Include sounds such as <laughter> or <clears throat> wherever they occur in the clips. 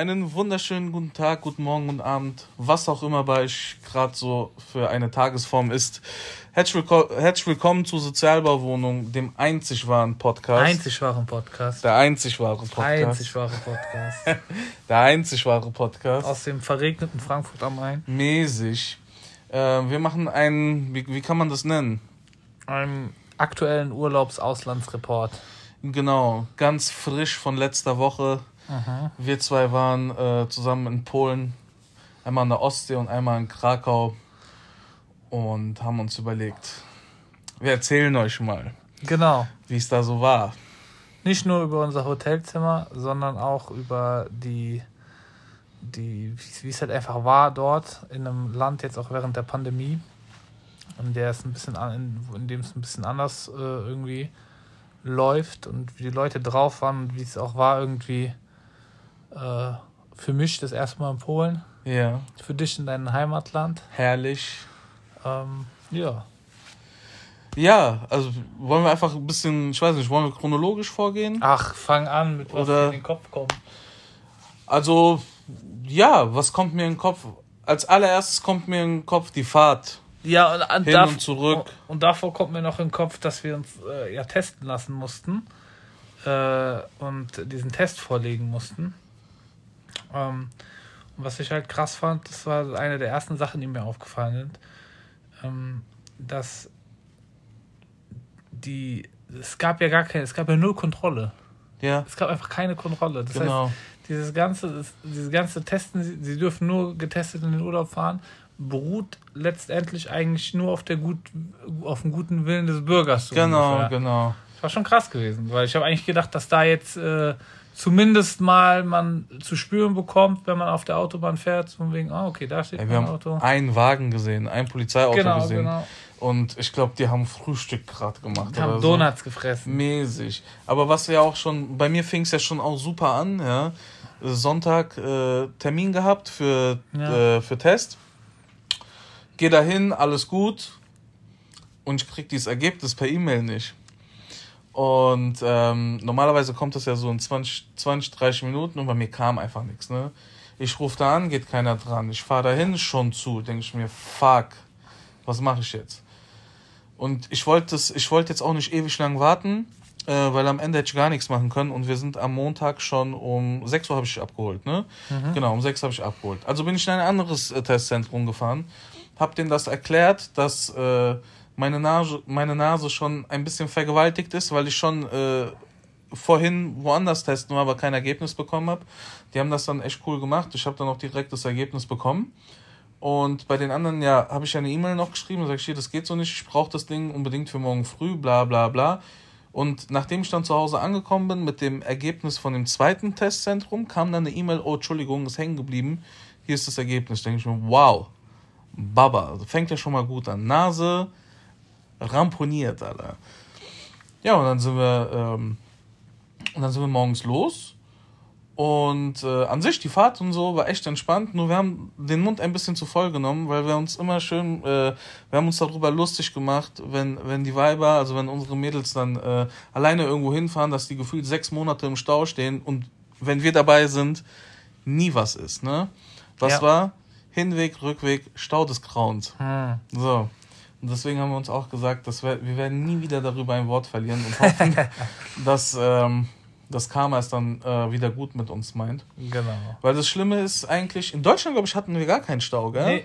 Einen wunderschönen guten Tag, guten Morgen und Abend, was auch immer bei euch gerade so für eine Tagesform ist. Herzlich, willko herzlich willkommen zu Sozialbauwohnung, dem einzig wahren Podcast. Einzig wahren Podcast. Der einzig wahre Podcast. Einzig wahre Podcast. <laughs> Der einzig wahre Podcast. Aus dem verregneten Frankfurt am Main. Mäßig. Äh, wir machen einen, wie, wie kann man das nennen? Einen aktuellen Urlaubsauslandsreport. Genau, ganz frisch von letzter Woche. Mhm. Wir zwei waren äh, zusammen in Polen, einmal in der Ostsee und einmal in Krakau und haben uns überlegt, wir erzählen euch mal, Genau. wie es da so war. Nicht nur über unser Hotelzimmer, sondern auch über die, die wie es halt einfach war dort in einem Land jetzt auch während der Pandemie, in der es ein bisschen an, in, in dem es ein bisschen anders äh, irgendwie läuft und wie die Leute drauf waren und wie es auch war irgendwie äh, für mich das erste Mal in Polen. Ja. Für dich in deinem Heimatland. Herrlich. Ähm, ja. Ja, also wollen wir einfach ein bisschen, ich weiß nicht, wollen wir chronologisch vorgehen? Ach, fang an, mit was Oder- in den Kopf kommt. Also, ja, was kommt mir in den Kopf? Als allererstes kommt mir in den Kopf die Fahrt. Ja, und, und, Hin dav- und zurück. Und davor kommt mir noch in den Kopf, dass wir uns äh, ja testen lassen mussten äh, und diesen Test vorlegen mussten. Ähm, und was ich halt krass fand, das war eine der ersten Sachen, die mir aufgefallen sind, ähm, dass die es gab ja gar keine, es gab ja null Kontrolle. Ja, Es gab einfach keine Kontrolle. Das heißt, genau. dieses ganze, das- dieses ganze Testen, sie, sie dürfen nur getestet in den Urlaub fahren, beruht letztendlich eigentlich nur auf der gut, auf dem guten Willen des Bürgers. so Genau, ungefähr. genau. Das war schon krass gewesen, weil ich habe eigentlich gedacht, dass da jetzt äh, zumindest mal man zu spüren bekommt, wenn man auf der Autobahn fährt, von wegen, ah, okay, da steht Ja, wir haben Auto. einen Wagen gesehen, ein Polizeiauto Genau, gesehen. genau. Und ich glaube, die haben Frühstück gerade gemacht. Die haben oder so. Donuts gefressen. Mäßig. Aber was ja auch schon, bei mir fing es ja schon auch super an, ja. Sonntag äh, Termin gehabt für, Ja. äh, für Test. Geh dahin, alles gut. Und ich krieg dieses Ergebnis per E-Mail nicht. Und ähm, normalerweise kommt das ja so in 20, 20 30 Minuten und bei mir kam einfach nichts. Ne? Ich rufe da an, geht keiner dran. Ich fahre dahin, schon zu. Denke ich mir, fuck, was mache ich jetzt? Und ich wollte wollte jetzt auch nicht ewig lang warten, äh, weil am Ende hätte ich gar nichts machen können. Und wir sind am Montag schon um 6 Uhr habe ich abgeholt, ne? Genau, um 6 habe ich abgeholt. Also bin ich in ein anderes äh, Testzentrum gefahren, habe denen das erklärt, dass äh, meine, Nase, meine Nase schon ein bisschen vergewaltigt ist, weil ich schon äh, vorhin woanders testen war, aber kein Ergebnis bekommen habe. Die haben das dann echt cool gemacht. Ich habe dann auch direkt das Ergebnis bekommen. Und bei den anderen, ja, habe ich eine E-Mail noch geschrieben und sage, hier, das geht so nicht, ich brauche das Ding unbedingt für morgen früh, bla bla bla. Und nachdem ich dann zu Hause angekommen bin mit dem Ergebnis von dem zweiten Testzentrum, kam dann eine E-Mail, oh, Entschuldigung, ist hängen geblieben, hier ist das Ergebnis. Denke ich mir, wow, Baba, fängt ja schon mal gut an. Nase ramponiert, Alter. Ja, und dann sind wir, ähm, und dann sind wir morgens los. Und äh, an sich, die Fahrt und so war echt entspannt, nur wir haben den Mund ein bisschen zu voll genommen, weil wir uns immer schön, äh, wir haben uns darüber lustig gemacht, wenn, wenn die Weiber, also wenn unsere Mädels dann äh, alleine irgendwo hinfahren, dass die gefühlt sechs Monate im Stau stehen und wenn wir dabei sind, nie was ist, ne? Was Ja. war? Hinweg, Rückweg, Stau des Grauens. Hm. So. Und deswegen haben wir uns auch gesagt, dass wir, wir werden nie wieder darüber ein Wort verlieren und hoffen, <laughs> dass ähm, das Karma es dann äh, wieder gut mit uns meint. Genau. Weil das Schlimme ist eigentlich, in Deutschland, glaube ich, hatten wir gar keinen Stau, gell?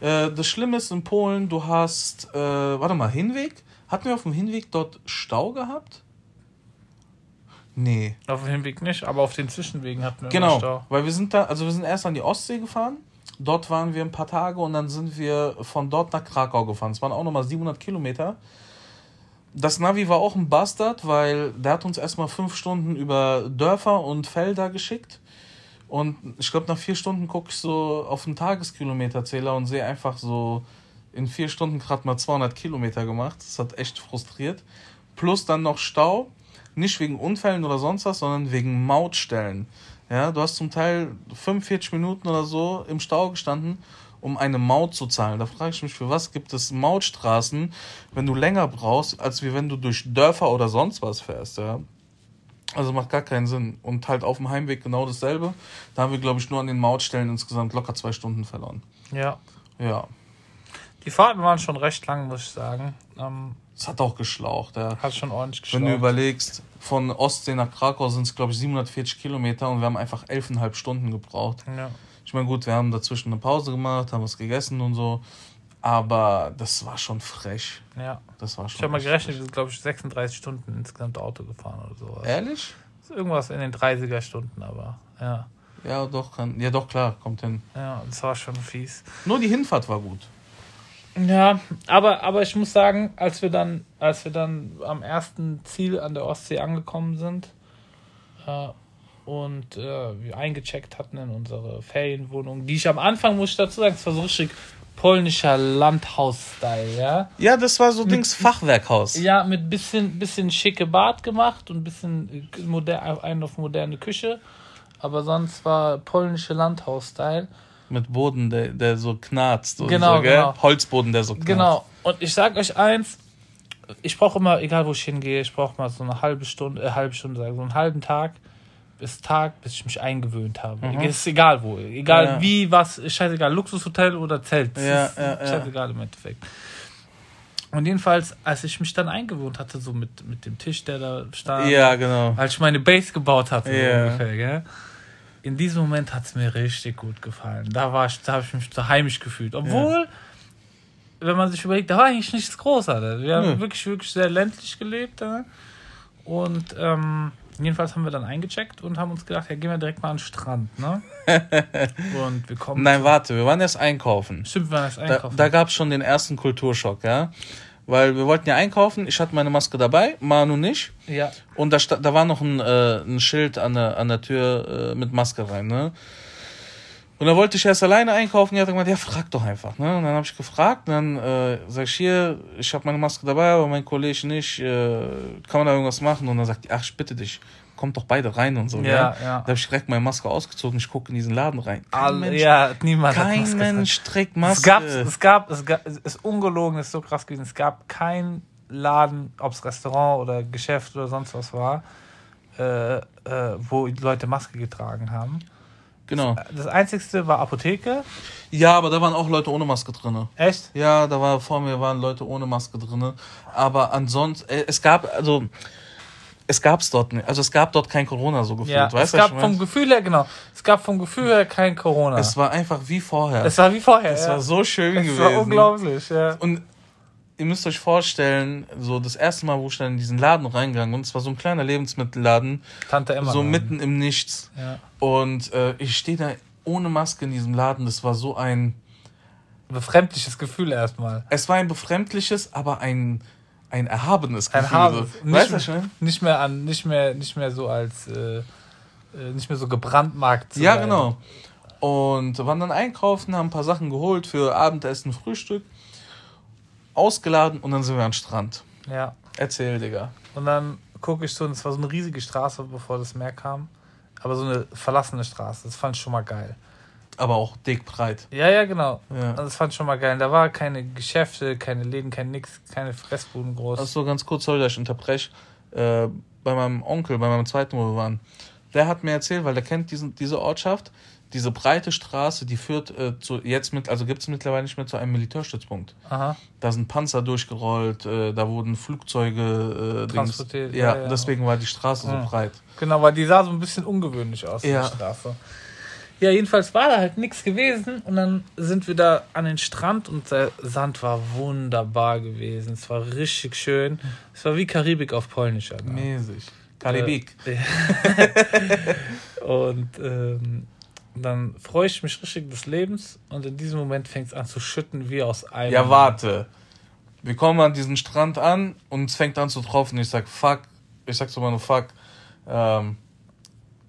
Nee. Äh, das Schlimme ist in Polen, du hast, äh, warte mal, Hinweg? Hatten wir auf dem Hinweg dort Stau gehabt? Nee. Auf dem Hinweg nicht, aber auf den Zwischenwegen hatten wir Genau, Stau. weil wir sind da, also wir sind erst an die Ostsee gefahren, dort waren wir ein paar Tage und dann sind wir von dort nach Krakau gefahren. Es waren auch nochmal 700 Kilometer. Das Navi war auch ein Bastard, weil der hat uns erstmal fünf Stunden über Dörfer und Felder geschickt. Und ich glaube, nach vier Stunden gucke ich so auf den Tageskilometerzähler und sehe einfach so in vier Stunden gerade mal 200 Kilometer gemacht. Das hat echt frustriert. Plus dann noch Stau. Nicht wegen Unfällen oder sonst was, sondern wegen Mautstellen. Ja, du hast zum Teil 45 Minuten oder so im Stau gestanden, um eine Maut zu zahlen. Da frage ich mich, für was gibt es Mautstraßen, wenn du länger brauchst, als wie wenn du durch Dörfer oder sonst was fährst, ja? Also macht gar keinen Sinn. Und halt auf dem Heimweg genau dasselbe. Da haben wir, glaube ich, nur an den Mautstellen insgesamt locker zwei Stunden verloren. Ja. Ja. Die Fahrten waren schon recht lang, muss ich sagen. Ähm, Es hat auch geschlaucht, ja. hat schon ordentlich Wenn du überlegst, von Ostsee nach Krakau sind es, glaube ich, 740 Kilometer und wir haben einfach 11,5 Stunden gebraucht. Ja. Ich meine, gut, wir haben dazwischen eine Pause gemacht, haben was gegessen und so. Aber das war schon frech. ja. Das war schon Ich habe mal gerechnet, wir sind, glaube ich, 36 Stunden insgesamt Auto gefahren oder sowas. frech. Ehrlich? Irgendwas in den 30er Stunden, aber ja. Ja, doch, kann. Ja, doch, klar, kommt hin. Ja, das war schon fies. Nur die Hinfahrt war gut. Ja, aber, aber ich muss sagen, als wir dann, als wir dann am ersten Ziel an der Ostsee angekommen sind äh, und äh, wir eingecheckt hatten in unsere Ferienwohnung, die ich am Anfang, muss ich dazu sagen, es war so richtig polnischer Landhaus-Style, ja. Ja, das war so Dings Fachwerkhaus. Ja, mit bisschen, bisschen schicke Bad gemacht und bisschen äh, moder einen auf moderne Küche. Aber sonst war polnische Landhaus-Style. Mit Boden, der, der so knarzt. Genau, so, genau. Holzboden, der so knarzt. Genau. Und ich sag euch eins, ich brauche immer, egal wo ich hingehe, ich brauche mal so eine halbe Stunde, äh, halbe Stunde, so einen halben Tag bis Tag, bis ich mich eingewöhnt habe. Ist egal wo, egal Mhm. Ja. wie, was, scheißegal, Luxushotel oder Zelt. Ja, ist ja, ja. scheißegal im Endeffekt. Und jedenfalls, als ich mich dann eingewohnt hatte, so mit, mit dem Tisch, der da stand, Ja, genau. als ich meine Base gebaut hatte, Ja. ungefähr, gell? In diesem Moment hat es mir richtig gut gefallen. Da war ich, da habe ich mich so heimisch gefühlt. Obwohl, wenn man sich überlegt, da war eigentlich nichts Großartiges. Wir haben Nö. wirklich, wirklich sehr ländlich gelebt. Ja? Und ähm, jedenfalls haben wir dann eingecheckt und haben uns gedacht, ja, gehen wir direkt mal an den Strand, ne? <laughs> und wir kommen. Nein, warte, wir waren erst einkaufen. Stimmt, wir waren erst Da, einkaufen. da gab es schon den ersten Kulturschock, ja. Weil wir wollten ja einkaufen, ich hatte meine Maske dabei, Manu nicht. ja, Und da, da war noch ein, äh, ein Schild an der, an der Tür äh, mit Maske rein, ne? Und dann wollte ich erst alleine einkaufen. Er hat gemeint, ja, frag doch einfach, ne? Und dann habe ich gefragt, dann äh, sag ich hier, ich habe meine Maske dabei, aber mein Kollege nicht. Äh, kann man da irgendwas machen? Und dann sagt die, ach, ich bitte dich, kommt doch beide rein und so. Ja, ja. Da habe ich direkt meine Maske ausgezogen. Ich gucke in diesen Laden rein. Kein All, Mensch, ja, niemand kein Maske. Mensch trägt Es Maske. gab, es gab, es gab, es ist ungelogen, es ist so krass gewesen. Es gab kein Laden, ob es Restaurant oder Geschäft oder sonst was war, äh, äh, wo Leute Maske getragen haben. Genau. Das einzigste war Apotheke. Ja, aber da waren auch Leute ohne Maske drin. Echt? Ja, da war vor mir waren Leute ohne Maske drin. Aber ansonsten, äh, es gab, also, es gab's dort nicht. Also es gab dort kein Corona so gefühlt. Ja, es weißt du, gab vom? Gefühl her, genau, es gab vom Gefühl her kein Corona. Es war einfach wie vorher. Es war wie vorher. Es ja. war so schön es gewesen. war unglaublich, ja. Und ihr müsst euch vorstellen, so das erste Mal, wo ich dann in diesen Laden reingegangen und es war so ein kleiner Lebensmittelladen, Tante Emma. so mitten im Nichts. Ja. Und äh, ich stehe da ohne Maske in diesem Laden. Das war so ein, Befremdliches Gefühl erstmal. es war ein befremdliches, aber ein, ein erhabenes Gefühl. Hasen. So. Weißt du, ich Nicht, mehr an, nicht mehr, nicht mehr so als, äh, äh, nicht mehr so gebrandmarkt zu Ja, sein. genau. Und waren dann einkaufen, haben ein paar Sachen geholt für Abendessen, Frühstück, ausgeladen und dann sind wir am Strand. Ja. Erzähl, Digga. Und dann gucke ich so, und es war so eine riesige Straße, bevor das Meer kam. Aber so eine verlassene Straße. Das fand ich schon mal geil. Aber auch dick breit. Ja, ja, genau. Ja. Das fand ich schon mal geil. Da war keine Geschäfte, keine Läden, kein nix, keine Fressbuden groß. Achso, ganz kurz, sorry, dass ich unterbreche. Äh, bei meinem Onkel, bei meinem zweiten, wo wir waren, der hat mir erzählt, weil der kennt diesen, diese Ortschaft, diese breite Straße, die führt äh, zu, jetzt mit, also gibt es mittlerweile nicht mehr zu einem Militärstützpunkt. Aha. Da sind Panzer durchgerollt, äh, da wurden Flugzeuge äh, Dings, Transportiert, ja, ja, ja. deswegen war die Straße so Ja. breit. Genau, weil die sah so ein bisschen ungewöhnlich aus, Ja. die Straße. Ja, jedenfalls war da halt nichts gewesen und dann sind wir da an den Strand und der Sand war wunderbar gewesen. Es war richtig schön. Es war wie Karibik auf Polnisch. Alter. Mäßig. Karibik. Äh, <laughs> und ähm, dann freue ich mich richtig des Lebens und in diesem Moment fängt es an zu schütten wie aus einem. Ja, warte. Wir kommen an diesen Strand an und es fängt an zu tropfen. Ich sag, fuck. Ich sag so mal nur, fuck. Ähm,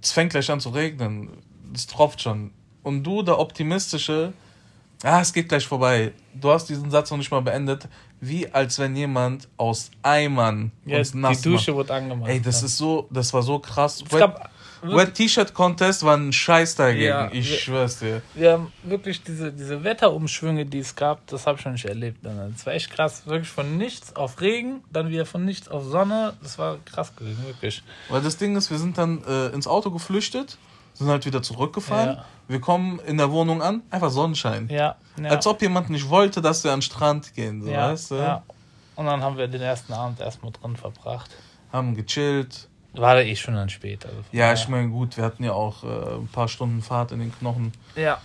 es fängt gleich an zu regnen. Es tropft schon. Und du, der optimistische, ah, es geht gleich vorbei. Du hast diesen Satz noch nicht mal beendet. Wie als wenn jemand aus Eimern uns die nass Dusche macht. wurde angemacht. Ey, das ja. ist so, das war so krass. Es gab, Wet T-Shirt Contest war ein Scheiß dagegen. Ja, ich wir- schwör's dir. Wir haben wirklich diese, diese Wetterumschwünge, die es gab, das habe ich noch nicht erlebt. Das war echt krass. Wirklich von nichts auf Regen, dann wieder von nichts auf Sonne. Das war krass gewesen, wirklich. Weil das Ding ist, wir sind dann äh, ins Auto geflüchtet, sind halt wieder zurückgefahren. Ja. Wir kommen in der Wohnung an, einfach Sonnenschein. Ja, ja. Als ob jemand nicht wollte, dass wir an den Strand gehen, so, ja, weißt du? ja. Und dann haben wir den ersten Abend erstmal drin verbracht. Haben gechillt. War da eh schon dann spät. Also Ja, ich meine, gut, wir hatten ja auch äh, ein paar Stunden Fahrt in den Knochen. Ja.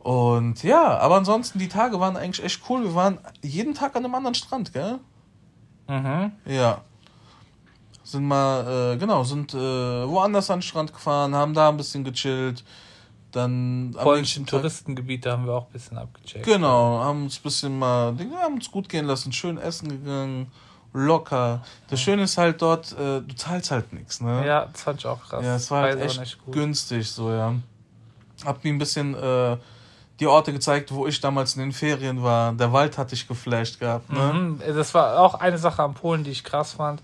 Und ja, aber ansonsten, die Tage waren eigentlich echt cool. Wir waren jeden Tag an einem anderen Strand, gell? Mhm. Ja. Sind mal, äh, genau, sind äh, woanders an den Strand gefahren, haben da ein bisschen gechillt. Dann Polnischen nächsten Tag- Touristengebiete haben wir auch ein bisschen abgecheckt. Genau, haben uns ein bisschen mal, haben uns gut gehen lassen, schön essen gegangen, locker. Das Schöne ist halt dort, äh, du zahlst halt nichts, ne? Ja, das fand ich auch krass. Ja, es war halt echt echt gut. günstig, so, ja. Hab mir ein bisschen äh, die Orte gezeigt, wo ich damals in den Ferien war. Der Wald hatte ich geflasht gehabt, ne? Mhm. Das war auch eine Sache am Polen, die ich krass fand,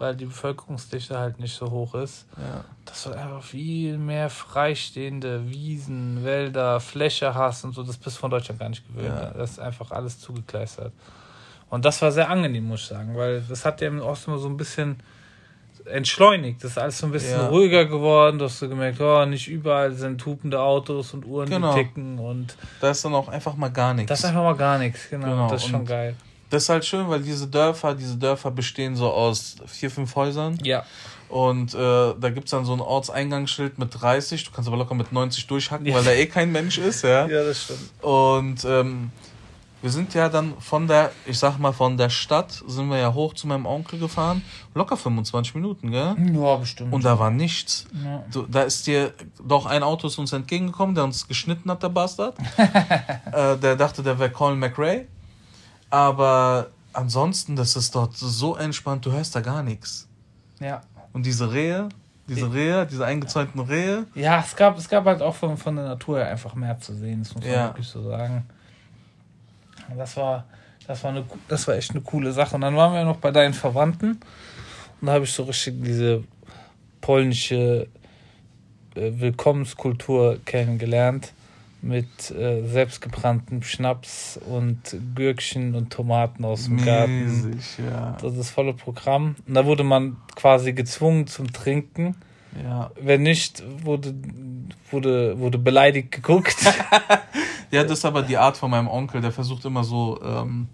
weil die Bevölkerungsdichte halt nicht so hoch ist. Ja. Dass du einfach viel mehr freistehende Wiesen, Wälder, Fläche hast und so. Das bist du von Deutschland gar nicht gewöhnt. Ja. Das ist einfach alles zugekleistert. Und das war sehr angenehm, muss ich sagen, weil das hat ja im Osten so ein bisschen entschleunigt. Das ist alles so ein bisschen Ja. ruhiger geworden. Du hast so gemerkt, oh, nicht überall sind hupende Autos und Uhren, Genau. die ticken und Da ist dann auch einfach mal gar nichts. das ist einfach mal gar nichts. Genau, Genau, das ist schon und- geil. Das ist halt schön, weil diese Dörfer, diese Dörfer bestehen so aus vier, fünf Häusern. Ja. Und äh, da gibt's dann so ein Ortseingangsschild mit 30. Du kannst aber locker mit 90 durchhacken, weil da eh kein Mensch ist, ja. Ja, das stimmt. Und ähm, wir sind ja dann von der, ich sag mal, von der Stadt sind wir ja hoch zu meinem Onkel gefahren. Locker 25 Minuten, gell? Ja, bestimmt. Und da war nichts. ja. Du, da ist dir doch ein Auto ist uns entgegengekommen, der uns geschnitten hat, der Bastard. <laughs> äh, der dachte, der wäre Colin McRae. Aber ansonsten, das ist dort so entspannt, du hörst da gar nichts. ja. Und diese Rehe, diese Rehe, diese eingezäunten Rehe, Ja, es gab, es gab halt auch von, von der Natur her einfach mehr zu sehen, das muss man Ja. wirklich so sagen. Das war, das, war eine, das war echt eine coole Sache. Und dann waren wir noch bei deinen Verwandten und da habe ich so richtig diese polnische äh, Willkommenskultur kennengelernt mit äh, selbstgebranntem Schnaps und Gürkchen und Tomaten aus dem Garten. mäßig, ja. Das ist das volle Programm. Und da wurde man quasi gezwungen zum Trinken. ja. Wenn nicht, wurde, wurde, wurde beleidigt geguckt. <laughs> Ja, das ist aber die Art von meinem Onkel, der versucht immer so, ähm,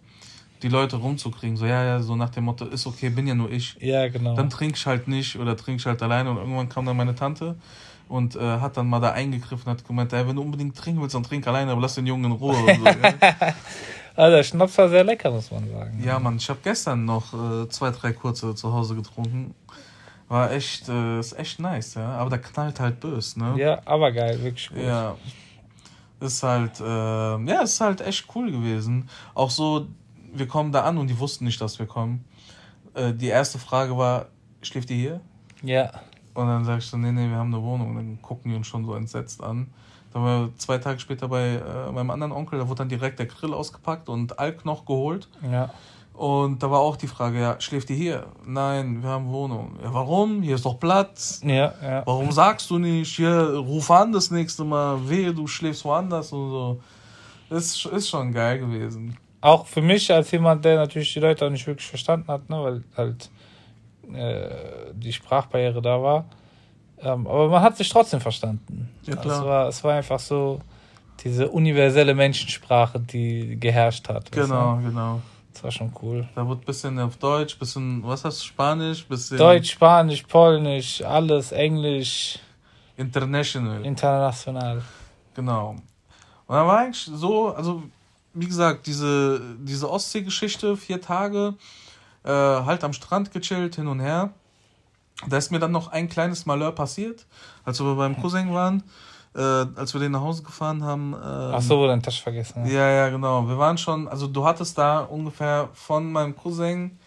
die Leute rumzukriegen. So, ja, ja, so nach dem Motto, ist okay, bin ja nur ich. ja, genau. Dann trink ich halt nicht oder trink ich halt alleine. Und irgendwann kam dann meine Tante und äh, hat dann mal da eingegriffen und hat gemeint, ey, wenn du unbedingt trinken willst, dann trink alleine, aber lass den Jungen in Ruhe. Und so, <laughs> ja. also der Schnaps war sehr lecker, muss man sagen. ja, Mann, ich habe gestern noch äh, zwei, drei kurze zu Hause getrunken. War echt, äh, ist echt nice, ja. Aber der knallt halt bös, ne? Ja, aber geil, wirklich gut. Ja. Ist halt, äh, ja, ist halt echt cool gewesen. Auch so, wir kommen da an und die wussten nicht, dass wir kommen. Äh, die erste Frage war, schläft ihr hier? Ja. Und dann sag ich so, nee, nee, wir haben eine Wohnung. Und dann gucken die uns schon so entsetzt an. Dann waren wir zwei Tage später bei äh, meinem anderen Onkel, da wurde dann direkt der Grill ausgepackt und Alk noch geholt. Ja. Und da war auch die Frage, ja, schläft ihr hier? Nein, wir haben Wohnung. Ja, warum? Hier ist doch Platz. Ja, ja. Warum sagst du nicht, hier, ruf an das nächste Mal, wehe, du schläfst woanders und so. Ist, ist schon geil gewesen. Auch für mich als jemand, der natürlich die Leute auch nicht wirklich verstanden hat, ne, weil halt äh, die Sprachbarriere da war. Ähm, aber man hat sich trotzdem verstanden. Ja, klar. Es war, es war einfach so diese universelle Menschensprache, die geherrscht hat. Genau, genau. Das war schon cool. Da wird ein bisschen auf Deutsch, bisschen, was hast du, Spanisch, bisschen Deutsch, Spanisch, Polnisch, alles, Englisch, international. international. Genau. Und dann war eigentlich so, also wie gesagt, diese, diese Ostsee-Geschichte, vier Tage, äh, halt am Strand gechillt, hin und her. Da ist mir dann noch ein kleines Malheur passiert, als wir beim Cousin waren, äh, als wir den nach Hause gefahren haben. ähm, Ach so, wo dein Tasche vergessen. hast. Ja, ja, genau. Wir waren schon, also du hattest da ungefähr von meinem Cousin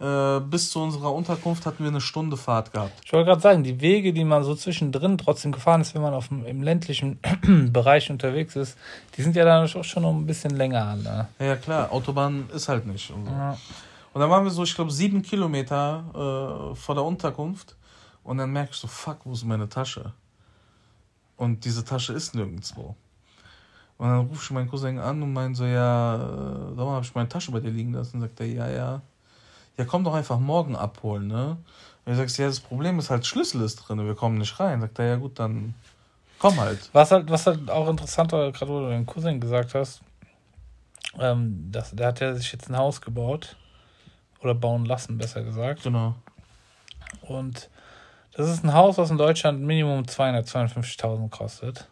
äh, bis zu unserer Unterkunft hatten wir eine Stunde Fahrt gehabt. Ich wollte gerade sagen, die Wege, die man so zwischendrin trotzdem gefahren ist, wenn man auf dem, im ländlichen <clears throat> Bereich unterwegs ist, die sind ja dann auch schon noch ein bisschen länger. Ne? Ja, klar, Autobahn ist halt nicht. So. Ja. Und dann waren wir so, ich glaube, sieben Kilometer äh, vor der Unterkunft. Und dann ich so, fuck, wo ist meine Tasche? Und diese Tasche ist nirgendwo. Und dann rufe ich meinen Cousin an und meine so, ja, äh, sag mal, habe ich meine Tasche bei dir liegen lassen? Und sagt er, ja, ja. Ja, komm doch einfach morgen abholen, ne? Und ich sag, ja, das Problem ist halt, Schlüssel ist drin, wir kommen nicht rein. Sagt er, ja gut, dann komm halt. Was halt, was halt auch interessant war, gerade wo du deinem Cousin gesagt hast, ähm, das, der hat ja sich jetzt ein Haus gebaut. Oder bauen lassen, besser gesagt. Genau. Und das ist ein Haus, was in Deutschland Minimum 252.000 kostet.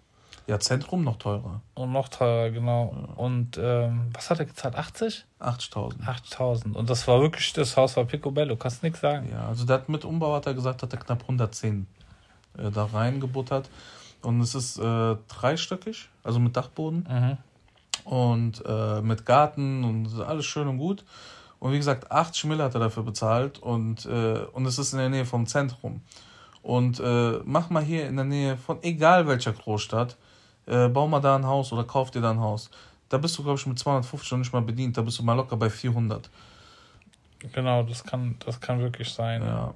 Ja, Zentrum noch teurer. Und noch teurer, genau. Und ähm, was hat er gezahlt? 80? 80.000. 80.000. Und das war wirklich, das Haus war picobello, kannst nichts sagen. Ja, also der hat mit Umbau, hat er gesagt, hat er knapp 110 äh, da reingebuttert. Und es ist äh, dreistöckig, also mit Dachboden. Mhm. Und äh, mit Garten und alles schön und gut. Und wie gesagt, 80 Mille hat er dafür bezahlt und, äh, und es ist in der Nähe vom Zentrum. Und äh, mach mal hier in der Nähe von egal welcher Großstadt, äh, bau mal da ein Haus oder kauf dir da ein Haus. Da bist du, glaube ich, mit 250 schon nicht mal bedient, da bist du mal locker bei 400. Genau, das kann, das kann wirklich sein. Ja.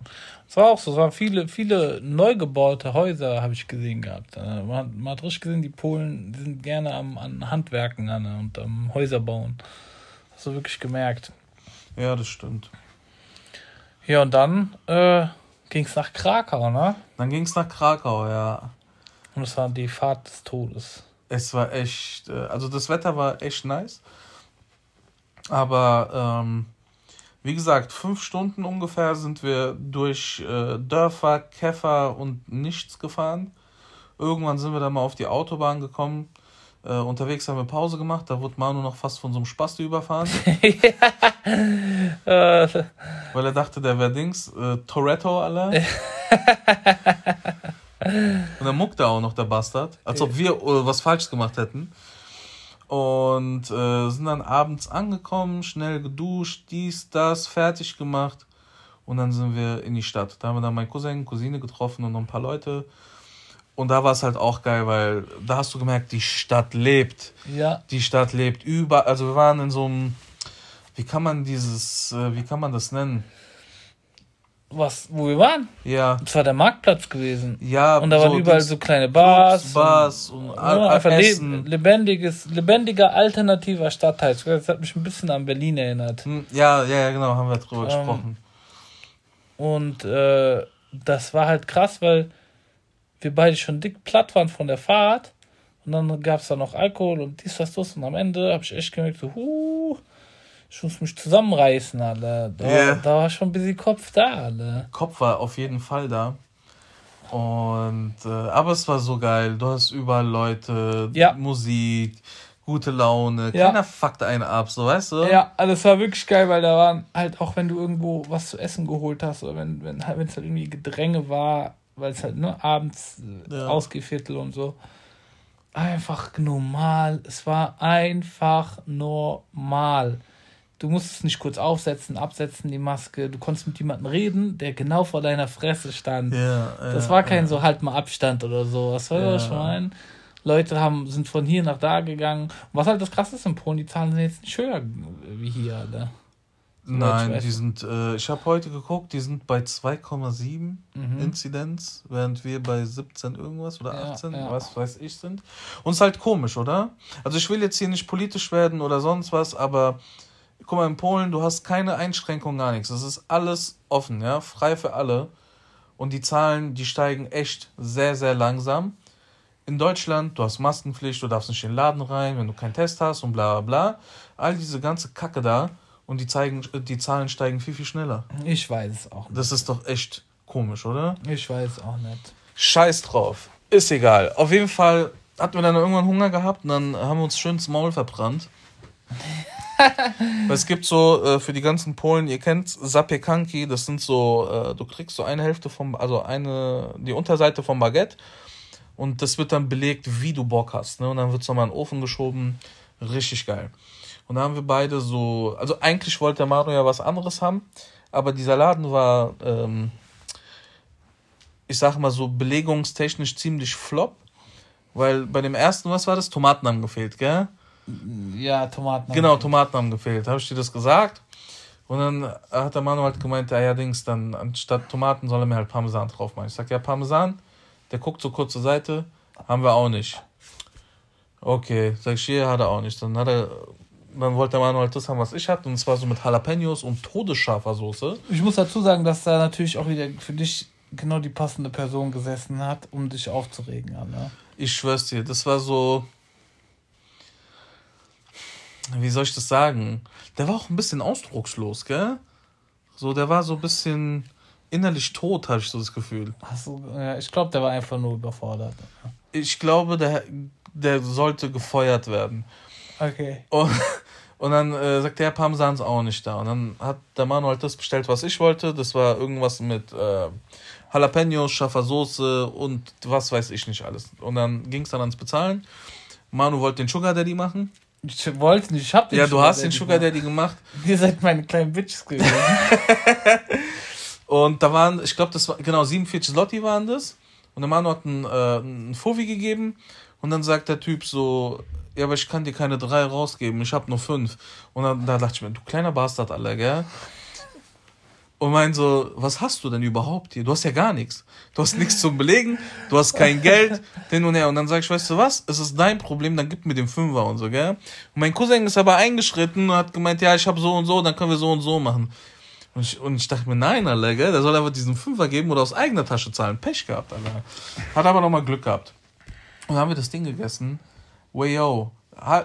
Es war auch so, es waren viele, viele neu gebaute Häuser, habe ich gesehen gehabt. Äh, Man hat, man hat richtig gesehen, die Polen die sind gerne am, an Handwerken an, und am Häuser bauen. Hast du wirklich gemerkt. Ja, das stimmt. Ja, und dann äh, ging es nach Krakau, ne? Dann ging es nach Krakau, ja. Und es war die Fahrt des Todes. Es war echt, äh, also das Wetter war echt nice. Aber ähm, wie gesagt, fünf Stunden ungefähr sind wir durch äh, Dörfer, Käfer und nichts gefahren. Irgendwann sind wir dann mal auf die Autobahn gekommen. Äh, unterwegs haben wir Pause gemacht. Da wurde Manu noch fast von so einem Spasti überfahren. <laughs> Weil er dachte, der wäre Dings, äh, Toretto, Alter. <laughs> Und dann muckt er auch noch, der Bastard. Als ob wir äh, was falsch gemacht hätten. Und äh, sind dann abends angekommen, schnell geduscht, dies, das, fertig gemacht. Und dann sind wir in die Stadt. Da haben wir dann meinen Cousin, Cousine getroffen und noch ein paar Leute. Und da war es halt auch geil, weil da hast du gemerkt, die Stadt lebt. ja, Die Stadt lebt über. Also wir waren in so einem. Wie kann man dieses. äh, Wie kann man das nennen? was, wo wir waren? Ja. Das war der Marktplatz gewesen. Ja, Und da waren so überall Dings- so kleine Bars. Clubs, Bars und, und, einfach le Essen. lebendiges, lebendiger, alternativer Stadtteil. Das hat mich ein bisschen an Berlin erinnert. Hm, Ja, ja, ja, genau, haben wir drüber Ähm, gesprochen. Und äh, das war halt krass, weil wir beide schon dick platt waren von der Fahrt. Und dann gab es da noch Alkohol und dies, was, das. Und am Ende habe ich echt gemerkt, so, huh, ich muss mich zusammenreißen, alle. Da, Ja. da war schon ein bisschen Kopf da, alle. Kopf war auf jeden Fall da. Und äh, aber es war so geil. Du hast überall Leute, Ja. Musik, gute Laune. Ja. Keiner fuckt einen ab, so weißt du? Ja, also es war wirklich geil, weil da waren halt auch, wenn du irgendwo was zu essen geholt hast oder wenn wenn halt, wenn es halt irgendwie Gedränge war, weil es halt nur abends äh, Ja. Ausgehviertel und so. Einfach normal. Es war einfach normal. Du musstest nicht kurz aufsetzen, absetzen, die Maske. Du konntest mit jemandem reden, der genau vor deiner Fresse stand. Ja, Das ja, war kein so halt mal Abstand oder so. Was soll das schon? Leute haben, sind von hier nach da gegangen. Und was halt das krasse ist in Polen, die Zahlen sind jetzt nicht höher wie hier, Alter. Nein, die sind, äh, ich habe heute geguckt, die sind bei 2,7 Mhm. Inzidenz, während wir bei 17 irgendwas oder Ja, 18, ja. was weiß ich, sind. Und es ist halt komisch, oder? Also ich will jetzt hier nicht politisch werden oder sonst was, aber guck mal, in Polen, du hast keine Einschränkung, gar nichts. Es ist alles offen, ja, frei für alle. Und die Zahlen, die steigen echt sehr, sehr langsam. In Deutschland, du hast Maskenpflicht, du darfst nicht in den Laden rein, wenn du keinen Test hast und bla bla bla. All diese ganze Kacke da und die, zeigen, die Zahlen steigen viel, viel schneller. Ich weiß es auch nicht. Das ist doch echt komisch, oder? Ich weiß es auch nicht. Scheiß drauf. Ist egal. Auf jeden Fall hatten wir dann irgendwann Hunger gehabt und dann haben wir uns schön ins Maul verbrannt. <laughs> Es gibt so äh, für die ganzen Polen, ihr kennt Zapiekanki, das sind so, äh, du kriegst so eine Hälfte vom, also eine, die Unterseite vom Baguette und das wird dann belegt, wie du Bock hast. Ne? Und dann wird es nochmal in den Ofen geschoben. Richtig geil. Und da haben wir beide so, also eigentlich wollte der Mario ja was anderes haben, aber dieser Laden war, ähm, ich sag mal so, belegungstechnisch ziemlich flop. Weil bei dem ersten, was war das? Tomaten haben gefehlt, gell? Ja, Tomaten. Genau, Tomaten haben gefehlt. Habe ich dir das gesagt? Und dann hat der Manu halt gemeint, ja, ja, Dings, dann anstatt Tomaten soll er mir halt Parmesan drauf machen. Ich sag, ja, Parmesan, der guckt so kurz zur Seite, haben wir auch nicht. Okay, sag ich, hier hat er auch nicht. Dann hat er, dann wollte der halt das haben, was ich hatte, und zwar so mit Jalapenos und todesscharfer Soße. Ich muss dazu sagen, dass da natürlich auch wieder für dich genau die passende Person gesessen hat, um dich aufzuregen. Ne? Ich schwör's dir, das war so. Wie soll ich das sagen? Der war auch ein bisschen ausdruckslos, gell? So, der war so ein bisschen innerlich tot, habe ich so das Gefühl. Achso, ja, ich glaube, der war einfach nur überfordert. Ich glaube, der, der sollte gefeuert werden. Okay. Und, und dann äh, sagt der Parmesan ist auch nicht da. Und dann hat der Mann halt das bestellt, was ich wollte. Das war irgendwas mit äh, Jalapenos, scharfer Soße und was weiß ich nicht alles. Und dann ging es dann ans Bezahlen. Manu wollte den Sugar Daddy machen. Ich wollte nicht, ich hab den Ja, du hast den Sugar Daddy gemacht. <laughs> Ihr seid meine kleinen Bitches gewesen. <laughs> und da waren, ich glaube, das war, genau, 47 Lotti waren das. Und der Manu hat einen, äh, einen Fovi gegeben. Und dann sagt der Typ so, ja, aber ich kann dir keine drei rausgeben, ich habe nur fünf. Und dann da dachte ich mir, du kleiner Bastard, Alter, gell? und mein so, was hast du denn überhaupt hier? Du hast ja gar nichts. Du hast nichts zum Belegen, du hast kein Geld, hin und her. Und dann sag ich, weißt du was? Es ist dein Problem, dann gib mir den Fünfer und so, gell? Und mein Cousin ist aber eingeschritten und hat gemeint, ja, ich habe so und so, dann können wir so und so machen. Und ich, und ich dachte mir, nein, Alter, gell? Der soll einfach diesen Fünfer geben oder aus eigener Tasche zahlen. Pech gehabt, Alter. Hat aber nochmal Glück gehabt. Und dann haben wir das Ding gegessen. Way yo,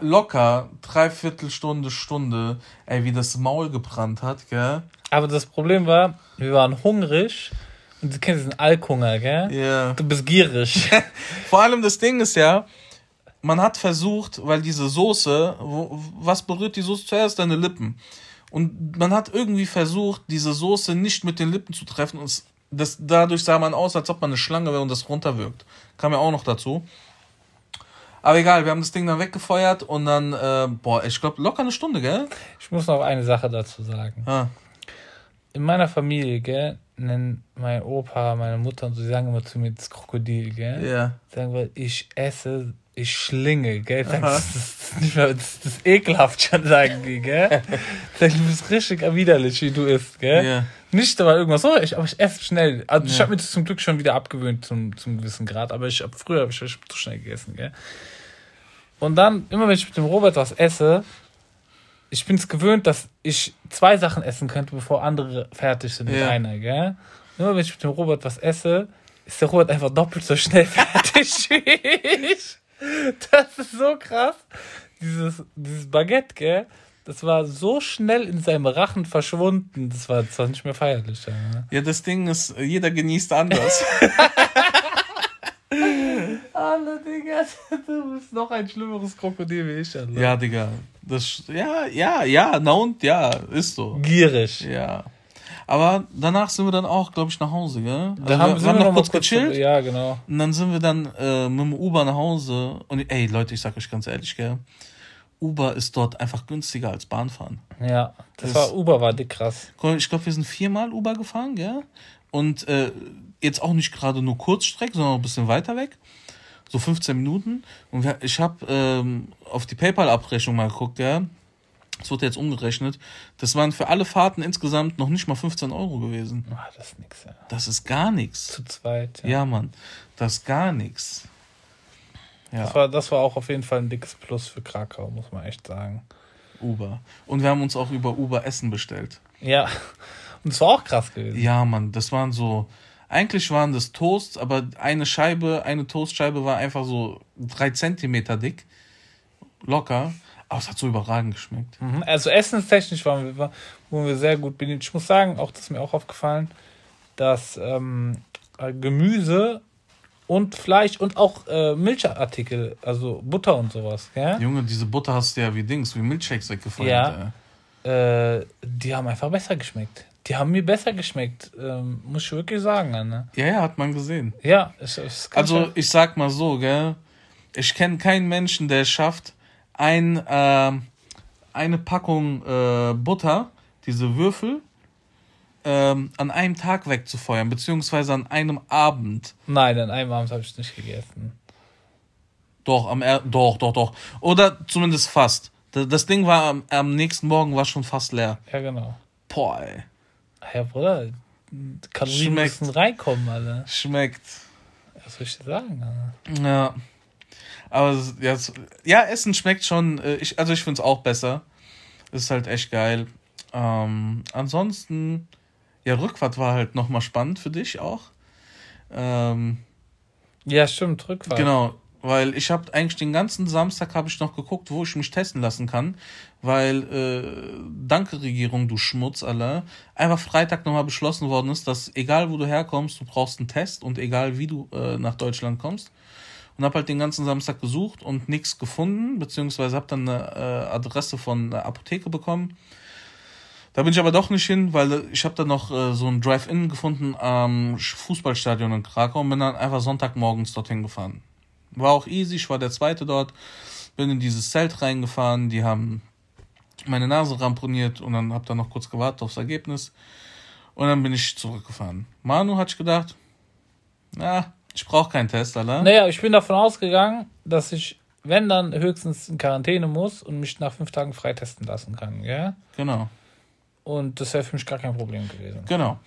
locker dreiviertel Stunde, Stunde, ey, wie das Maul gebrannt hat, gell? Aber das Problem war, wir waren hungrig und du kennst diesen Alkhunger, gell? Ja. Yeah. Du bist gierig. <laughs> Vor allem das Ding ist ja, man hat versucht, weil diese Soße, wo, was berührt die Soße zuerst? Deine Lippen. Und man hat irgendwie versucht, diese Soße nicht mit den Lippen zu treffen und das, dadurch sah man aus, als ob man eine Schlange wäre und das runterwirkt. Kam ja auch noch dazu. Aber egal, wir haben das Ding dann weggefeuert und dann, äh, boah, ich glaube, locker eine Stunde, gell? Ich muss noch eine Sache dazu sagen. Ah. In meiner Familie, gell, nennen mein Opa, meine Mutter und so, die sagen immer zu mir das Krokodil, gell? Ja. Sagen wir, ich esse, ich schlinge, gell? Sagen, das, ist nicht mehr, das, das ist ekelhaft schon, sagen die, gell? Du bist richtig widerlich, wie du isst, gell? Ja. Nicht aber irgendwas so, ich, aber ich esse schnell. Also ja. ich habe mir das zum Glück schon wieder abgewöhnt zum, zum gewissen Grad, aber ich hab, früher habe ich zu schnell gegessen, gell? Und dann, immer wenn ich mit dem Robert was esse, ich bin es gewöhnt, dass ich zwei Sachen essen könnte, bevor andere fertig sind mit ja. einer, gell? Immer wenn ich mit dem Robert was esse, ist der Robert einfach doppelt so schnell <laughs> fertig wie ich. Das ist so krass. Dieses, dieses Baguette, gell? Das war so schnell in seinem Rachen verschwunden. Das war zwar nicht mehr feierlich. Ja, ja das Ding ist, jeder genießt anders. <laughs> Alle, Digga, du bist noch ein schlimmeres Krokodil wie ich, Alter. Ja, Digga. Das, ja, ja, ja, na und ja, ist so. Gierig. Ja. Aber danach sind wir dann auch, glaube ich, nach Hause, gell? Also da haben, wir, wir haben noch, noch kurz gechillt. Ja, genau. Und dann sind wir dann äh, mit dem Uber nach Hause. Und ey, Leute, ich sag euch ganz ehrlich, gell? Uber ist dort einfach günstiger als Bahnfahren. Ja, das, das war Uber war dick krass. Ich glaube, wir sind viermal Uber gefahren, gell? Und äh, jetzt auch nicht gerade nur Kurzstrecke, sondern ein bisschen weiter weg. So 15 Minuten. Und wir, ich habe ähm, auf die PayPal-Abrechnung mal geguckt, ja. Das wurde jetzt umgerechnet. Das waren für alle Fahrten insgesamt noch nicht mal 15 Euro gewesen. Ah, das ist nix, ja. Das ist gar nichts. Zu zweit, ja. Ja, Mann. Das ist gar nichts. Ja. Das, war, das war auch auf jeden Fall ein dickes Plus für Krakau, muss man echt sagen. Uber. Und wir haben uns auch über Uber Essen bestellt. Ja. Und das war auch krass gewesen. Ja, Mann. Das waren so eigentlich waren das Toasts, aber eine Scheibe, eine Toastscheibe war einfach so drei Zentimeter dick. Locker. Aber es hat so überragend geschmeckt. Mhm. Also essenstechnisch waren wir, waren wir sehr gut bedient. Ich muss sagen, auch das ist mir auch aufgefallen, dass ähm, Gemüse und Fleisch und auch äh, Milchartikel, also Butter und sowas. Ja? Junge, diese Butter hast du ja wie Dings, wie Milchshakes weggefallen. Ja. Äh, die haben einfach besser geschmeckt. Die haben mir besser geschmeckt, ähm, muss ich wirklich sagen, ne? Ja, ja, hat man gesehen. Ja, es, es Also, ich sag mal so, gell? Ich kenne keinen Menschen, der es schafft, ein, äh, eine Packung äh, Butter, diese Würfel, ähm, an einem Tag wegzufeuern, beziehungsweise an einem Abend. Nein, an einem Abend habe ich nicht gegessen. Doch, am er doch, doch, doch. Oder zumindest fast. Das Ding war am, am nächsten Morgen war schon fast leer. Ja, genau. Boah, ey. Ja, Bruder, Kalorien Schmeckt. müssen reinkommen, Alter. Schmeckt. Was soll ich dir sagen, Alter? Ja. Aber ja, ja Essen schmeckt schon. äh, Ich, also ich finde es auch besser. Ist halt echt geil. Ähm, ansonsten, ja, Rückfahrt war halt nochmal spannend für dich auch. Ähm, Ja, stimmt, Rückfahrt. Genau, weil ich habe eigentlich den ganzen Samstag habe ich noch geguckt, wo ich mich testen lassen kann, weil äh, danke Regierung, du Schmutz, alle, einfach Freitag nochmal beschlossen worden ist, dass egal wo du herkommst, du brauchst einen Test und egal wie du äh, nach Deutschland kommst. Und habe halt den ganzen Samstag gesucht und nichts gefunden, beziehungsweise habe dann eine äh, Adresse von einer Apotheke bekommen. Da bin ich aber doch nicht hin, weil ich habe dann noch äh, so ein Drive-In gefunden am Fußballstadion in Krakau und bin dann einfach Sonntagmorgens dorthin gefahren. War auch easy, ich war der Zweite dort, bin in dieses Zelt reingefahren, die haben meine Nase ramponiert und dann habe dann noch kurz gewartet aufs Ergebnis und dann bin ich zurückgefahren. Manu hat sich gedacht, na, ich brauche keinen Test, Alter. Naja, ich bin davon ausgegangen, dass ich, wenn dann, höchstens in Quarantäne muss und mich nach fünf Tagen freitesten lassen kann, ja? Genau. Und das wäre für mich gar kein Problem gewesen. Genau.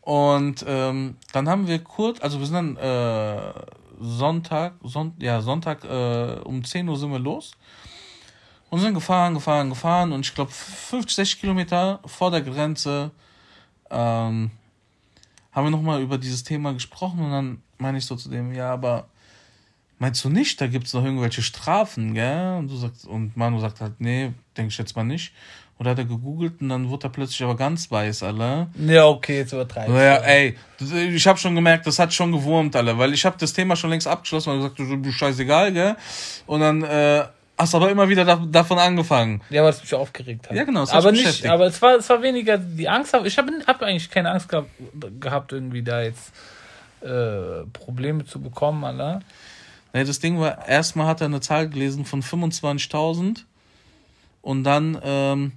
Und ähm, dann haben wir kurz, also wir sind dann äh, Sonntag, Son ja, Sonntag äh, um 10 Uhr sind wir los und sind gefahren, gefahren, gefahren und ich glaube 50, 60 Kilometer vor der Grenze ähm, haben wir nochmal über dieses Thema gesprochen und dann meine ich so zu dem, ja, aber meinst du nicht, da gibt es noch irgendwelche Strafen, gell? Und du sagst, und Manu sagt halt, nee, denke ich jetzt mal nicht. Und da hat er gegoogelt und dann wurde er plötzlich aber ganz weiß, Alter. Ja, okay, jetzt übertreiben. Naja, ey, das- ich habe schon gemerkt, das hat schon gewurmt, alle, weil ich habe das Thema schon längst abgeschlossen und gesagt, du, du scheißegal, gell? Und dann äh, hast aber immer wieder da, davon angefangen. Ja, weil es mich aufgeregt hat. Ja, genau, aber nicht, aber es war, es war weniger die Angst. Ich habe hab eigentlich keine Angst gehabt, gehabt irgendwie da jetzt äh, Probleme zu bekommen, Alter. Nee, das Ding war, erstmal hat er eine Zahl gelesen von 25.000 und dann ähm,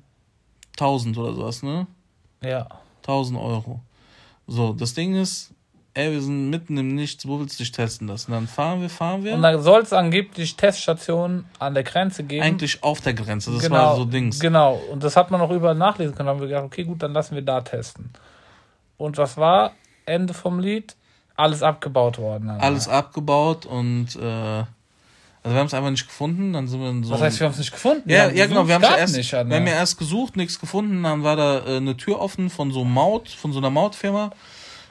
1000 oder sowas, ne? Ja. 1000 Euro. So, das Ding ist, ey, wir sind mitten im Nichts, wo willst du dich testen lassen? Dann fahren wir, fahren wir. Und dann soll es angeblich Teststationen an der Grenze geben. Eigentlich auf der Grenze, das genau, war so Dings. Genau, und das hat man auch überall nachlesen können. Da haben wir gedacht, okay, gut, dann lassen wir da testen. Und was war? Ende vom Lied? Alles abgebaut worden. Alter. alles abgebaut und äh, also wir haben es einfach nicht gefunden. Dann sind wir in so Was heißt, wir haben es nicht gefunden? ja, ja genau, wir haben gesucht, erst, nicht, wir haben ja erst gesucht, nichts gefunden. Dann war da äh, eine Tür offen von so Maut, von so einer Mautfirma.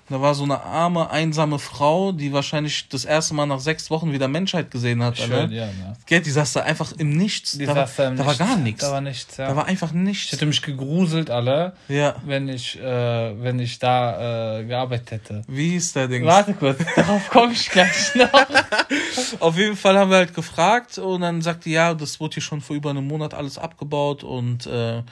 Da war so eine arme, einsame Frau, die wahrscheinlich das erste Mal nach sechs Wochen wieder Menschheit gesehen hat. Schön, Alter. ja, ne? Gell, die saß da einfach im Nichts. Die da war, saß da im da war Nichts. gar nichts. Da war nichts, ja. Da war einfach ich nichts. hätte mich gegruselt, alle, Ja. wenn ich, äh, wenn ich da äh, gearbeitet hätte. Wie hieß der Ding? Warte kurz, <laughs> darauf komme ich gleich noch. <laughs> Auf jeden Fall haben wir halt gefragt und dann sagte ja, das wurde hier schon vor über einem Monat alles abgebaut und äh,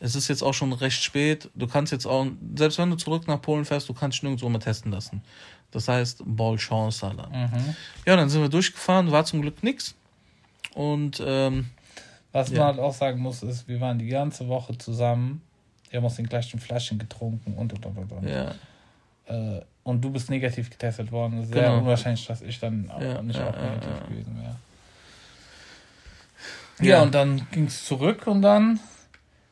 es ist jetzt auch schon recht spät. Du kannst jetzt auch, selbst wenn du zurück nach Polen fährst, du kannst dich nirgendwo mehr testen lassen. Das heißt, Ball Chance, Alter. Mhm. Ja, dann sind wir durchgefahren, war zum Glück nix. Und ähm, Was Ja. man halt auch sagen muss, ist, wir waren die ganze Woche zusammen. Wir haben aus den gleichen Flaschen getrunken und und und und. und. ja, Äh, und du bist negativ getestet worden. Sehr Genau. unwahrscheinlich, dass ich dann auch Ja, nicht auch negativ gewesen wäre. Ja, und dann ging es zurück und dann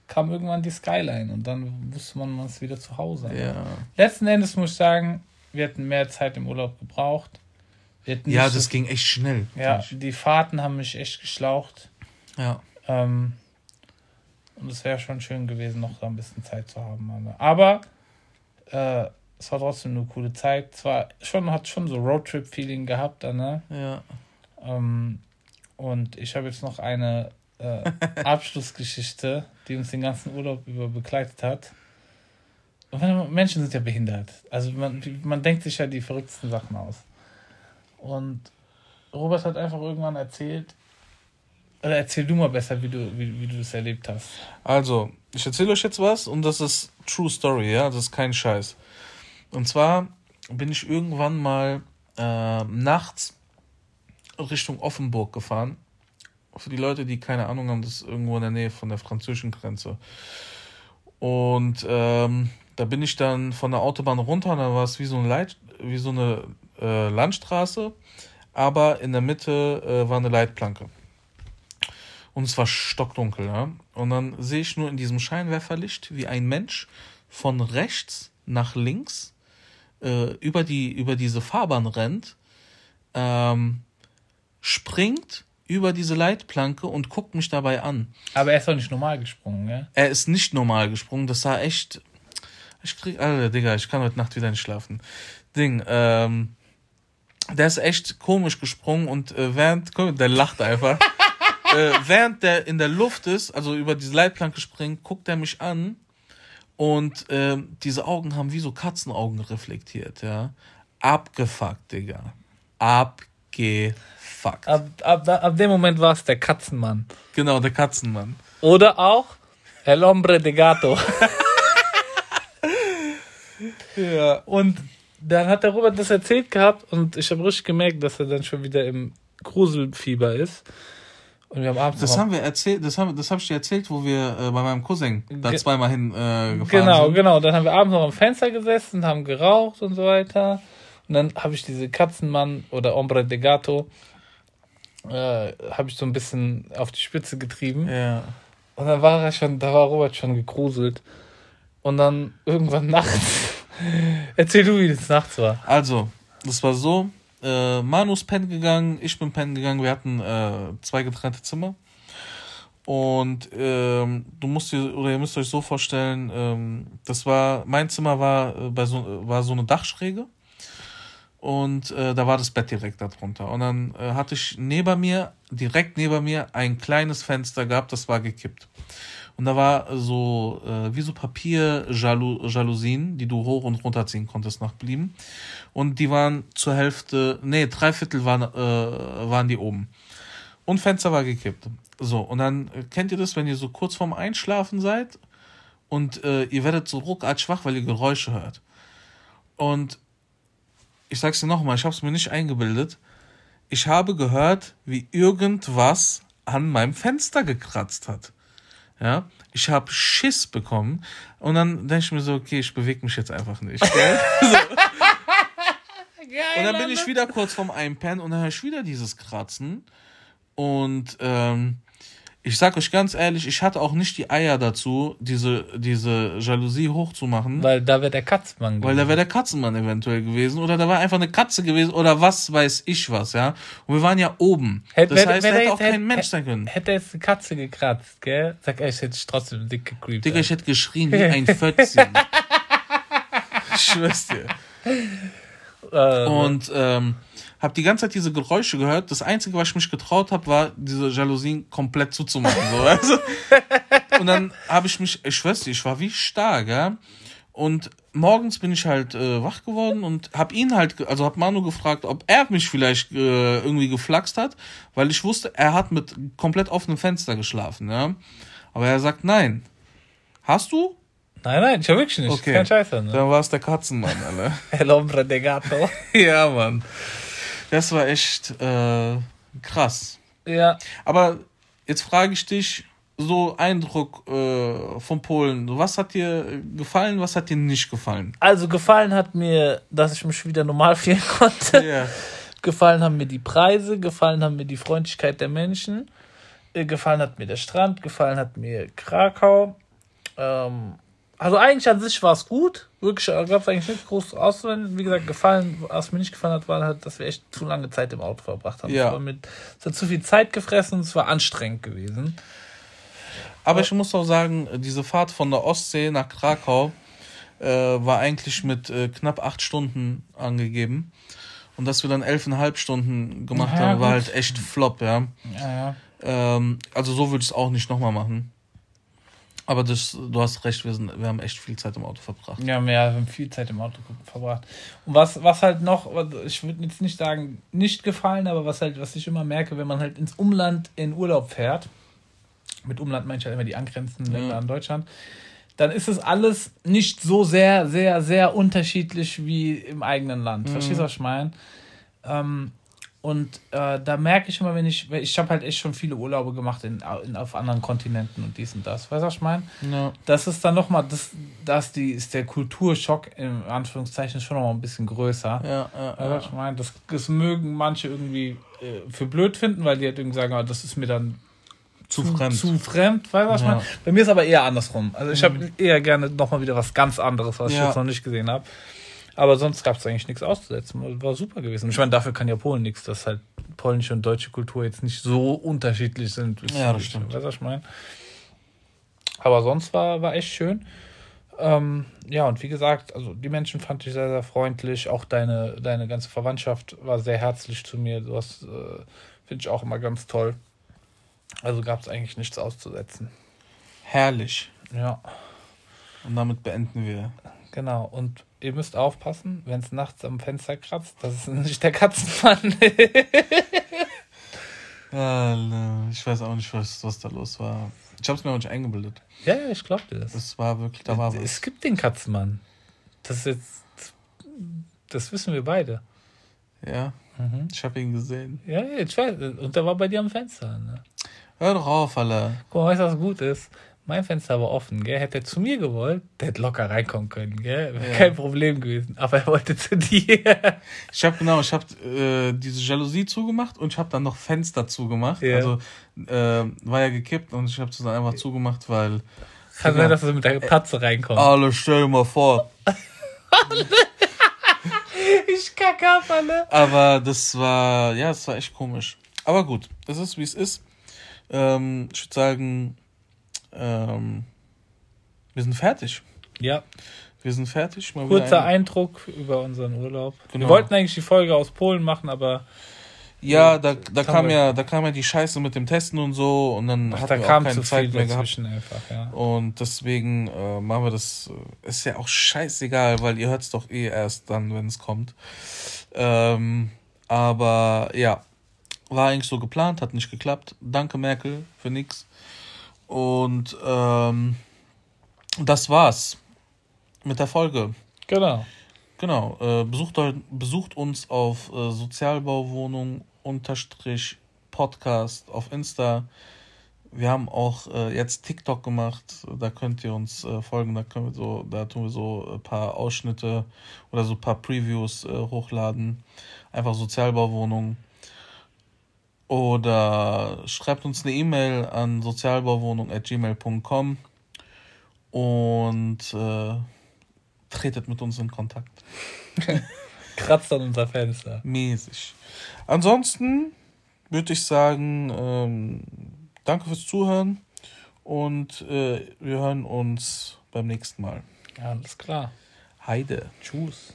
kam irgendwann die Skyline und dann wusste man, man ist wieder zu Hause. ja. Letzten Endes muss ich sagen, wir hätten mehr Zeit im Urlaub gebraucht. Ja, das so, ging echt schnell. ja, die Fahrten haben mich echt geschlaucht. Ja. Ähm, und es wäre schon schön gewesen, noch da ein bisschen Zeit zu haben. Aber äh, es war trotzdem eine coole Zeit. Zwar schon, hat schon so Roadtrip-Feeling gehabt, ne? Ja. Ähm, und ich habe jetzt noch eine äh, Abschlussgeschichte, die uns den ganzen Urlaub über begleitet hat. Und Menschen sind ja behindert. Also man, man denkt sich ja die verrücktesten Sachen aus. Und Robert hat einfach irgendwann erzählt, oder erzähl du mal besser, wie du, wie, wie du das erlebt hast. Also, ich erzähle euch jetzt was und das ist True Story, ja, das ist kein Scheiß. Und zwar bin ich irgendwann mal äh, nachts Richtung Offenburg gefahren. Für die Leute, die keine Ahnung haben, das ist irgendwo in der Nähe von der französischen Grenze. Und ähm, da bin ich dann von der Autobahn runter, da war es wie so eine, Leit wie so eine äh, Landstraße, aber in der Mitte äh, war eine Leitplanke. Und es war stockdunkel, ja. Und dann sehe ich nur in diesem Scheinwerferlicht, wie ein Mensch von rechts nach links äh, über, die, über diese Fahrbahn rennt, ähm, springt über diese Leitplanke und guckt mich dabei an. Aber er ist doch nicht normal gesprungen, ja? Er ist nicht normal gesprungen. Das sah echt. Ich krieg. Alter, Digga, ich kann heute Nacht wieder nicht schlafen. Ding, ähm. Der ist echt komisch gesprungen und äh, während. Guck, der lacht einfach. <laughs> äh, während der in der Luft ist, also über diese Leitplanke springt, guckt er mich an und äh, diese Augen haben wie so Katzenaugen reflektiert, ja. Abgefuckt, Digga. Abgefuckt. Ab, ab, ab dem Moment war es der Katzenmann. Genau, der Katzenmann. Oder auch El Hombre de Gato. <laughs> ja. Und dann hat der Robert das erzählt gehabt und ich habe richtig gemerkt, dass er dann schon wieder im Gruselfieber ist. Und wir haben abends Das haben wir erzählt, das haben, das hab ich dir erzählt, wo wir äh, bei meinem Cousin da Ge- zweimal hin äh, gefahren Genau, sind. genau. Dann haben wir abends noch am Fenster gesessen, haben geraucht und so weiter. Und dann habe ich diese Katzenmann oder Hombre de Gato, äh, habe ich so ein bisschen auf die Spitze getrieben. Ja. Und dann war er schon, da war Robert schon gegruselt. Und dann irgendwann <laughs> nachts. Erzähl du, wie das nachts war. Also, das war so, äh, Manu ist pennen gegangen, ich bin pennen gegangen, wir hatten äh, zwei getrennte Zimmer. Und ähm, du musst dir, oder ihr müsst euch so vorstellen, ähm, das war, mein Zimmer war, äh, bei so, war so eine Dachschräge. Und äh, da war das Bett direkt darunter. Und dann äh, hatte ich neben mir, direkt neben mir, ein kleines Fenster gehabt, das war gekippt. Und da war so, äh, wie so Papier-Jalousien, die du hoch und runter ziehen konntest nach Belieben. Und die waren zur Hälfte, nee, drei Viertel waren, äh, waren die oben. Und Fenster war gekippt. So, und dann äh, kennt ihr das, wenn ihr so kurz vorm Einschlafen seid und äh, ihr werdet so ruckartig wach, weil ihr Geräusche hört. Und ich sag's dir nochmal, ich hab's mir nicht eingebildet. Ich habe gehört, wie irgendwas an meinem Fenster gekratzt hat. Ja, ich habe Schiss bekommen und dann denke ich mir so, okay, ich bewege mich jetzt einfach nicht. Gell? <laughs> so. Und dann bin ich wieder kurz vorm Einpennen und dann höre ich wieder dieses Kratzen. Und ähm, ich sag euch ganz ehrlich, ich hatte auch nicht die Eier dazu, diese, diese Jalousie hochzumachen. Weil da wäre der Katzenmann Weil da wäre der Katzenmann eventuell gewesen oder da war einfach eine Katze gewesen oder was weiß ich was, ja. Und wir waren ja oben. Hätte- das wenn- heißt, wenn da hätte auch jetzt- kein Mensch hätte- sein können. Hätte jetzt eine Katze gekratzt, gell? Sag hätte ich trotzdem dick gecreept. Digga, ich hätte geschrien wie ein <laughs> Fötzchen. ich schwör's dir. <laughs> äh, Und ähm, hab die ganze Zeit diese Geräusche gehört. Das Einzige, was ich mich getraut habe, war, diese Jalousien komplett zuzumachen. So, <laughs> du? Und dann habe ich mich, ich schwör's dir, ich war wie stark, ja. Und morgens bin ich halt äh, wach geworden und hab ihn halt, also hab Manu gefragt, ob er mich vielleicht äh, irgendwie geflaxt hat, weil ich wusste, er hat mit komplett offenem Fenster geschlafen, ja. Aber er sagt nein. Hast du? Nein, nein, ich hab wirklich nicht. Okay. Kein Scheiße, ne? Dann war es der Katzenmann, Alter. <laughs> El Hombre de Gato. <laughs> ja, Mann. Das war echt äh, krass. ja. Aber jetzt frage ich dich, so Eindruck äh, von Polen. Was hat dir gefallen, was hat dir nicht gefallen? Also gefallen hat mir, dass ich mich wieder normal <laughs> fühlen konnte. Ja. Gefallen haben mir die Preise, gefallen haben mir die Freundlichkeit der Menschen, äh, gefallen hat mir der Strand, gefallen hat mir Krakau. Ähm, also eigentlich an sich war es gut. Wirklich, gab es eigentlich nichts groß auszuwenden. Wie gesagt, gefallen, was mir nicht gefallen hat, war halt, dass wir echt zu lange Zeit im Auto verbracht haben. Ja. Es, war mit, es hat zu viel Zeit gefressen und es war anstrengend gewesen. Aber ich muss auch sagen, diese Fahrt von der Ostsee nach Krakau äh, war eigentlich mit äh, knapp acht Stunden angegeben. Und dass wir dann elfeinhalb Stunden gemacht Ja, haben, war gut. halt echt flop, ja. Ja, ja. Ähm, also so würde ich es auch nicht nochmal machen. Aber das, du hast recht, wir, sind, wir haben echt viel Zeit im Auto verbracht. Ja, wir haben viel Zeit im Auto verbracht. Und was, was halt noch, ich würde jetzt nicht sagen, nicht gefallen, aber was halt, was ich immer merke, wenn man halt ins Umland in Urlaub fährt, mit Umland meine ich halt immer die angrenzenden Länder Ja. an Deutschland, dann ist es alles nicht so sehr, sehr, sehr unterschiedlich wie im eigenen Land. Verstehst du, was ich meine? Ähm, und äh, da merke ich immer, wenn ich, ich habe halt echt schon viele Urlaube gemacht in, in, auf anderen Kontinenten und dies und das. Weißt du, was ich meine? Ja. das ist dann nochmal, das, das die, ist der Kulturschock in Anführungszeichen schon nochmal ein bisschen größer. Ja, ja, Also, ja. ich meine, das, das mögen manche irgendwie äh, für blöd finden, weil die halt irgendwie sagen, ah, das ist mir dann zu, fremd. Zu fremd, weißt du, was ich meine? Bei mir ist aber eher andersrum. Also ich habe eher gerne nochmal wieder was ganz anderes, was ich jetzt noch nicht gesehen habe. Aber sonst gab es eigentlich nichts auszusetzen. War super gewesen. Ich meine, dafür kann ja Polen nichts, dass halt polnische und deutsche Kultur jetzt nicht so unterschiedlich sind. Ja, das stimmt. Weißt du, was ich meine? Aber sonst war, war echt schön. Ähm, ja, und wie gesagt, also die Menschen fand ich sehr, sehr freundlich. Auch deine, deine ganze Verwandtschaft war sehr herzlich zu mir. Du hast, äh, finde ich auch immer ganz toll. Also gab es eigentlich nichts auszusetzen. Herrlich. Ja, Und damit beenden wir. Genau. Und ihr müsst aufpassen, wenn es nachts am Fenster kratzt, dass es <laughs> nicht der Katzenmann ist. <laughs> Ich weiß auch nicht, was, was da los war. Ich habe es mir auch nicht eingebildet. ja, ja, ich glaube dir das. Es war wirklich, da war was. Es gibt den Katzenmann. Das ist jetzt. Das wissen wir beide. Ja, Mhm. ich habe ihn gesehen. Ja, ja, ich weiß. Und der war bei dir am Fenster. Ne? Hör doch auf, Alter. Guck mal, weißt du, was gut ist? Mein Fenster war offen, gell? Hätte er zu mir gewollt, der hätte locker reinkommen können, gell? Wäre Ja. kein Problem gewesen. Aber er wollte zu dir. Ich habe genau, ich habe äh, diese Jalousie zugemacht und ich habe dann noch Fenster zugemacht. Ja. Also äh, war ja gekippt und ich habe es dann einfach zugemacht, weil Kann sein, dass er mit der Patze reinkommt. alle stell dir mal vor. <laughs> Ich kacke ab, alle. Aber das war, ja, das war echt komisch. Aber gut, es ist wie es ist. Ähm, ich würde sagen, ähm, wir sind fertig. Ja, Wir sind fertig. Mal kurzer ein- Eindruck über unseren Urlaub. Wir Genau. wollten eigentlich die Folge aus Polen machen, aber Ja, da, da kam wir- ja, da kam ja die Scheiße mit dem Testen und so und dann ach, hatten da wir auch kam keine zu Zeit viel mehr gehabt. einfach, ja. Und deswegen äh, machen wir das. Äh, ist ja auch scheißegal, weil ihr hört es doch eh erst dann, wenn es kommt. Ähm, aber ja, war eigentlich so geplant, hat nicht geklappt. Danke, Merkel, für nix. Und ähm, das war's mit der Folge. Genau. Genau, äh, besucht, besucht uns auf äh, Sozialbauwohnung unterstrich Podcast auf Insta. Wir haben auch äh, jetzt TikTok gemacht, da könnt ihr uns äh, folgen, da können wir so, da tun wir so ein paar Ausschnitte oder so ein paar Previews äh, hochladen. Einfach Sozialbauwohnung. Oder schreibt uns eine E-Mail an sozialbauwohnung.gmail.com und äh, tretet mit uns in Kontakt. <laughs> Kratzt an unser Fenster. Mäßig. Ansonsten würde ich sagen, ähm, danke fürs Zuhören und äh, wir hören uns beim nächsten Mal. Ja, alles klar. Heide. Tschüss.